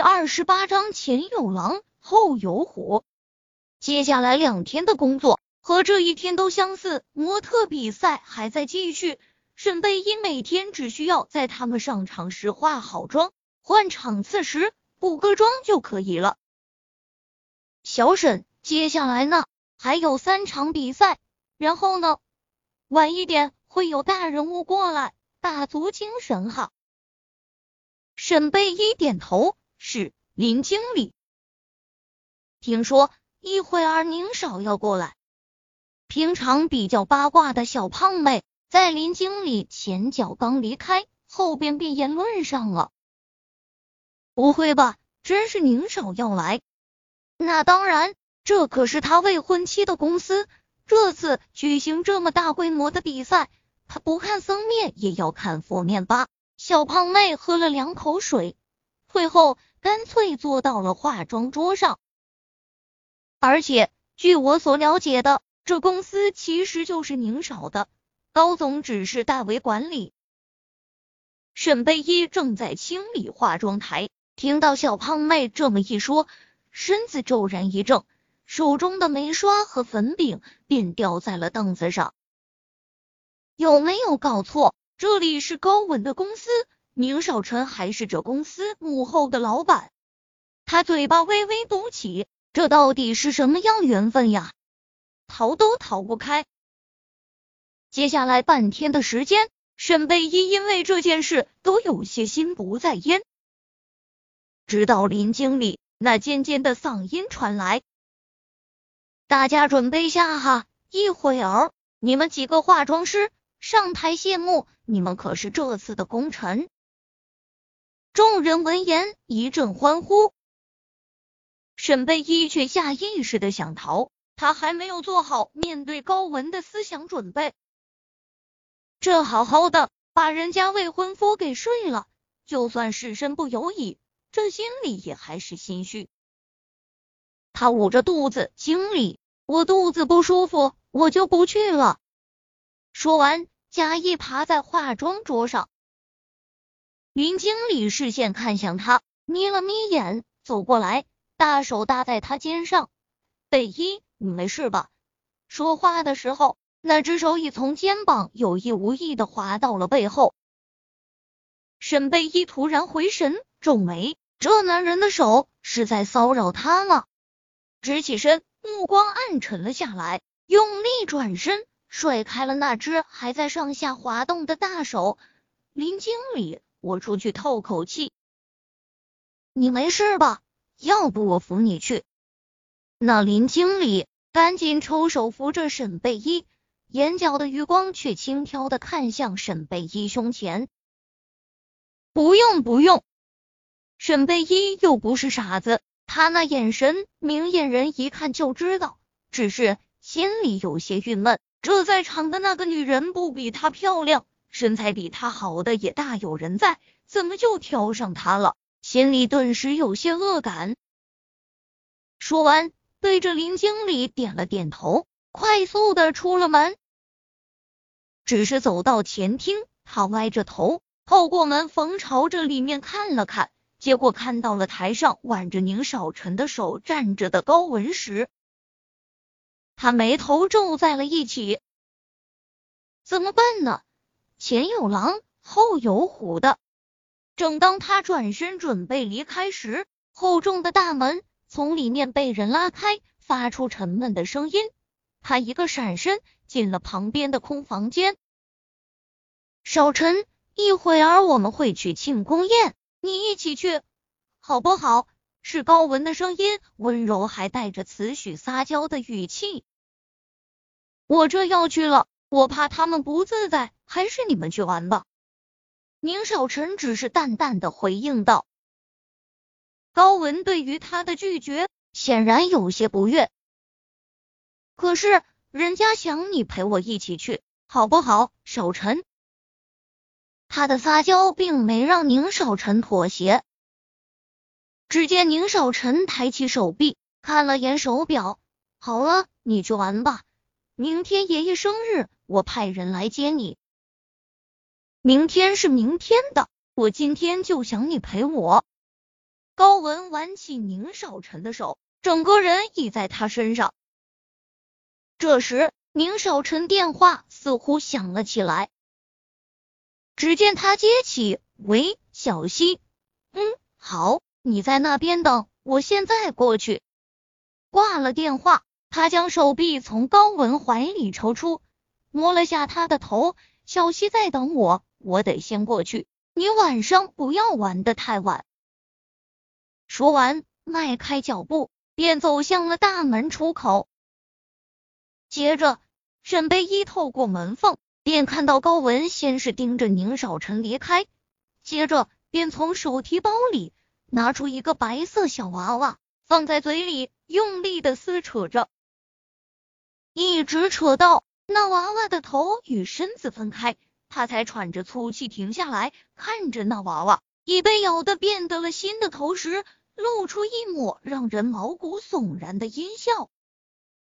第二十八章前有狼后有虎。接下来两天的工作和这一天都相似，模特比赛还在继续。沈贝依每天只需要在他们上场时化好妆，换场次时补个妆就可以了。小沈，接下来呢？还有三场比赛，然后呢？晚一点会有大人物过来，打足精神哈。沈贝依点头，是林经理。听说一会儿宁少要过来。平常比较八卦的小胖妹，在林经理前脚刚离开，后边便言论上了。不会吧？真是宁少要来？那当然，这可是他未婚妻的公司，这次举行这么大规模的比赛，他不看僧面也要看佛面吧？小胖妹喝了两口水，退后，干脆坐到了化妆桌上。而且，据我所了解的，这公司其实就是宁少的，高总只是代为管理。沈贝依正在清理化妆台，听到小胖妹这么一说。身子骤然一怔，手中的眉刷和粉饼便掉在了凳子上。有没有搞错？这里是高稳的公司，宁少臣还是这公司幕后的老板。他嘴巴微微嘟起，这到底是什么样缘分呀？逃都逃不开。接下来半天的时间，沈贝依因为这件事都有些心不在焉，直到林经理。那尖尖的嗓音传来，大家准备下哈，一会儿你们几个化妆师上台谢幕，你们可是这次的功臣。众人闻言一阵欢呼。沈贝依却下意识的想逃，他还没有做好面对高文的思想准备。这好好的把人家未婚夫给睡了，就算是身不由己。这心里也还是心虚，他捂着肚子，经理，我肚子不舒服，我就不去了。说完，假意爬在化妆桌上。林经理视线看向他，眯了眯眼，走过来，大手搭在他肩上。贝依，你没事吧？说话的时候，那只手已从肩膀有意无意的滑到了背后。沈贝依突然回神，皱眉。这男人的手是在骚扰他吗？直起身，目光暗沉了下来，用力转身，甩开了那只还在上下滑动的大手。林经理，我出去透口气。你没事吧？要不我扶你去。那林经理赶紧抽手扶着沈贝依，眼角的余光却轻飘的看向沈贝依胸前。不用，不用。沈贝依又不是傻子，他那眼神，明眼人一看就知道。只是心里有些郁闷，这在场的那个女人不比她漂亮，身材比他好的也大有人在，怎么就挑上他了？心里顿时有些恶感。说完，对着林经理点了点头，快速的出了门。只是走到前厅，他歪着头，透过门缝朝着里面看了看。结果看到了台上挽着宁少臣的手站着的高文时，他眉头皱在了一起。怎么办呢？前有狼，后有虎的。正当他转身准备离开时，厚重的大门从里面被人拉开，发出沉闷的声音。他一个闪身进了旁边的空房间。少臣，一会儿我们会去庆功宴。你一起去好不好？是高文的声音，温柔还带着慈许撒娇的语气。我这要去了，我怕他们不自在，还是你们去玩吧。宁少臣只是淡淡的回应道。高文对于他的拒绝显然有些不悦，可是人家想你陪我一起去，好不好？少臣。他的撒娇并没让宁少臣妥协。只见宁少臣抬起手臂，看了眼手表，好了，你去玩吧。明天爷爷生日，我派人来接你。明天是明天的，我今天就想你陪我。高文挽起宁少臣的手，整个人倚在他身上。这时，宁少臣电话似乎响了起来，只见他接起：“喂，小溪，嗯，好，你在那边等，我现在过去。”挂了电话，他将手臂从高文怀里抽出，摸了下他的头：“小溪在等我，我得先过去。你晚上不要玩的太晚。”说完，迈开脚步，便走向了大门出口。接着，沈贝依透过门缝，便看到高文先是盯着宁少臣离开，接着便从手提包里拿出一个白色小娃娃，放在嘴里，用力的撕扯着，一直扯到那娃娃的头与身子分开，他才喘着粗气停下来，看着那娃娃已被咬得变得了新的头时，露出一抹让人毛骨悚然的阴笑。